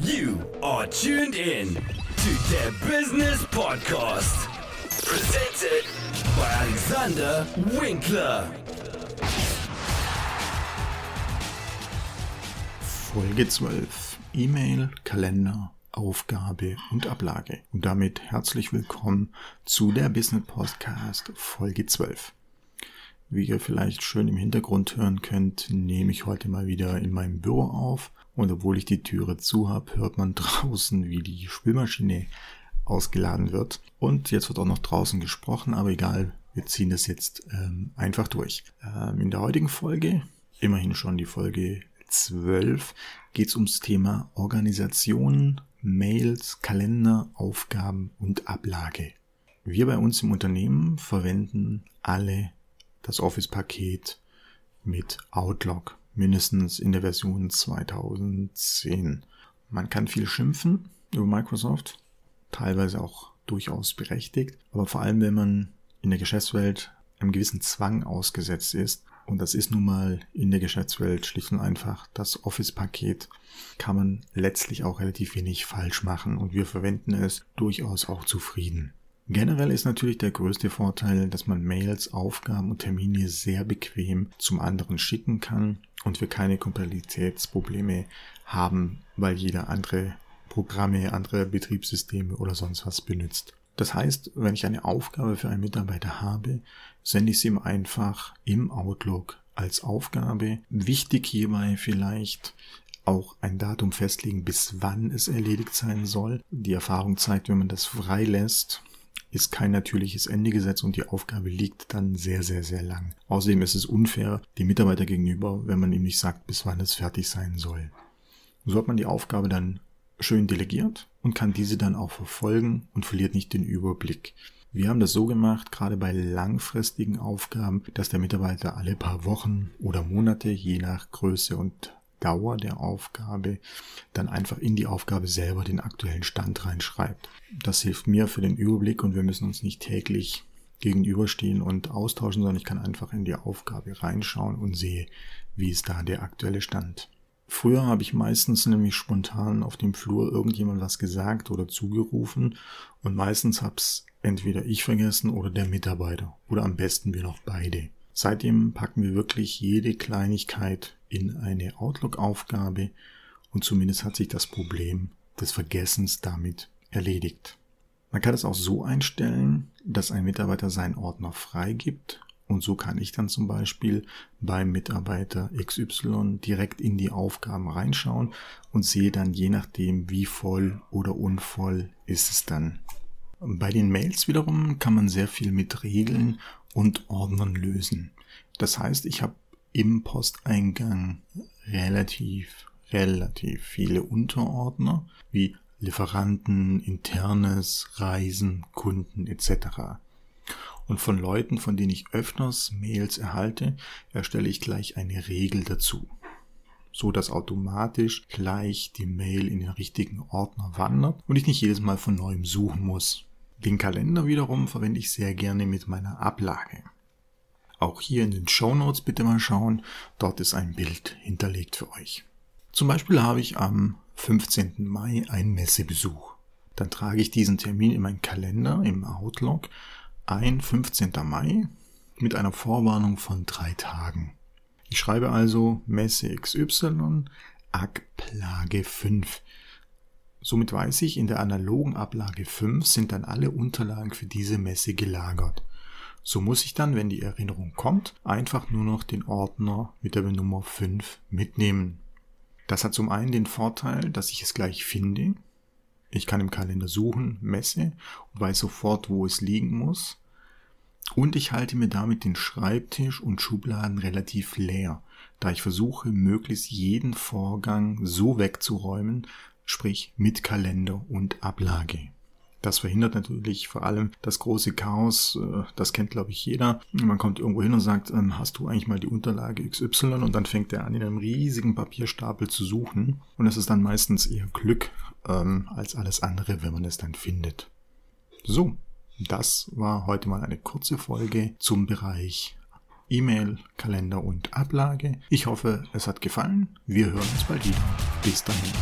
You are tuned in to the Business Podcast. Presented by Alexander Winkler. Folge 12. E-Mail, Kalender, Aufgabe und Ablage. Und damit herzlich willkommen zu der Business Podcast Folge 12. Wie ihr vielleicht schön im Hintergrund hören könnt, nehme ich heute mal wieder in meinem Büro auf. Und obwohl ich die Türe zu habe, hört man draußen, wie die Spülmaschine ausgeladen wird. Und jetzt wird auch noch draußen gesprochen, aber egal, wir ziehen das jetzt ähm, einfach durch. Ähm, in der heutigen Folge, immerhin schon die Folge 12, geht es ums Thema Organisation, Mails, Kalender, Aufgaben und Ablage. Wir bei uns im Unternehmen verwenden alle das Office-Paket mit Outlook, mindestens in der Version 2010. Man kann viel schimpfen über Microsoft, teilweise auch durchaus berechtigt, aber vor allem wenn man in der Geschäftswelt einem gewissen Zwang ausgesetzt ist, und das ist nun mal in der Geschäftswelt schlicht und einfach das Office-Paket, kann man letztlich auch relativ wenig falsch machen und wir verwenden es durchaus auch zufrieden. Generell ist natürlich der größte Vorteil, dass man Mails, Aufgaben und Termine sehr bequem zum anderen schicken kann und wir keine Kompatibilitätsprobleme haben, weil jeder andere Programme, andere Betriebssysteme oder sonst was benutzt. Das heißt, wenn ich eine Aufgabe für einen Mitarbeiter habe, sende ich sie ihm einfach im Outlook als Aufgabe. Wichtig hierbei vielleicht auch ein Datum festlegen, bis wann es erledigt sein soll. Die Erfahrung zeigt, wenn man das frei lässt, ist kein natürliches Ende gesetzt und die Aufgabe liegt dann sehr, sehr, sehr lang. Außerdem ist es unfair dem Mitarbeiter gegenüber, wenn man ihm nicht sagt, bis wann es fertig sein soll. So hat man die Aufgabe dann schön delegiert und kann diese dann auch verfolgen und verliert nicht den Überblick. Wir haben das so gemacht, gerade bei langfristigen Aufgaben, dass der Mitarbeiter alle paar Wochen oder Monate, je nach Größe und Dauer der Aufgabe dann einfach in die Aufgabe selber den aktuellen Stand reinschreibt. Das hilft mir für den Überblick und wir müssen uns nicht täglich gegenüberstehen und austauschen, sondern ich kann einfach in die Aufgabe reinschauen und sehe, wie ist da der aktuelle Stand. Früher habe ich meistens nämlich spontan auf dem Flur irgendjemand was gesagt oder zugerufen und meistens hab's entweder ich vergessen oder der Mitarbeiter oder am besten wir noch beide. Seitdem packen wir wirklich jede Kleinigkeit in eine Outlook-Aufgabe und zumindest hat sich das Problem des Vergessens damit erledigt. Man kann es auch so einstellen, dass ein Mitarbeiter seinen Ordner freigibt und so kann ich dann zum Beispiel beim Mitarbeiter XY direkt in die Aufgaben reinschauen und sehe dann je nachdem, wie voll oder unvoll ist es dann. Bei den Mails wiederum kann man sehr viel mit Regeln und Ordnern lösen. Das heißt, ich habe im Posteingang relativ, relativ viele Unterordner wie Lieferanten, Internes, Reisen, Kunden etc. Und von Leuten, von denen ich öfters Mails erhalte, erstelle ich gleich eine Regel dazu, so dass automatisch gleich die Mail in den richtigen Ordner wandert und ich nicht jedes Mal von neuem suchen muss. Den Kalender wiederum verwende ich sehr gerne mit meiner Ablage. Auch hier in den Show Notes bitte mal schauen. Dort ist ein Bild hinterlegt für euch. Zum Beispiel habe ich am 15. Mai einen Messebesuch. Dann trage ich diesen Termin in meinen Kalender im Outlook ein 15. Mai mit einer Vorwarnung von drei Tagen. Ich schreibe also Messe XY, Ablage 5. Somit weiß ich, in der analogen Ablage 5 sind dann alle Unterlagen für diese Messe gelagert. So muss ich dann, wenn die Erinnerung kommt, einfach nur noch den Ordner mit der Nummer 5 mitnehmen. Das hat zum einen den Vorteil, dass ich es gleich finde. Ich kann im Kalender suchen, messe und weiß sofort, wo es liegen muss. Und ich halte mir damit den Schreibtisch und Schubladen relativ leer, da ich versuche, möglichst jeden Vorgang so wegzuräumen, sprich mit Kalender und Ablage. Das verhindert natürlich vor allem das große Chaos. Äh, das kennt, glaube ich, jeder. Man kommt irgendwo hin und sagt, ähm, hast du eigentlich mal die Unterlage XY? Und dann fängt er an, in einem riesigen Papierstapel zu suchen. Und es ist dann meistens eher Glück ähm, als alles andere, wenn man es dann findet. So, das war heute mal eine kurze Folge zum Bereich E-Mail, Kalender und Ablage. Ich hoffe, es hat gefallen. Wir hören uns bald wieder. Bis dahin.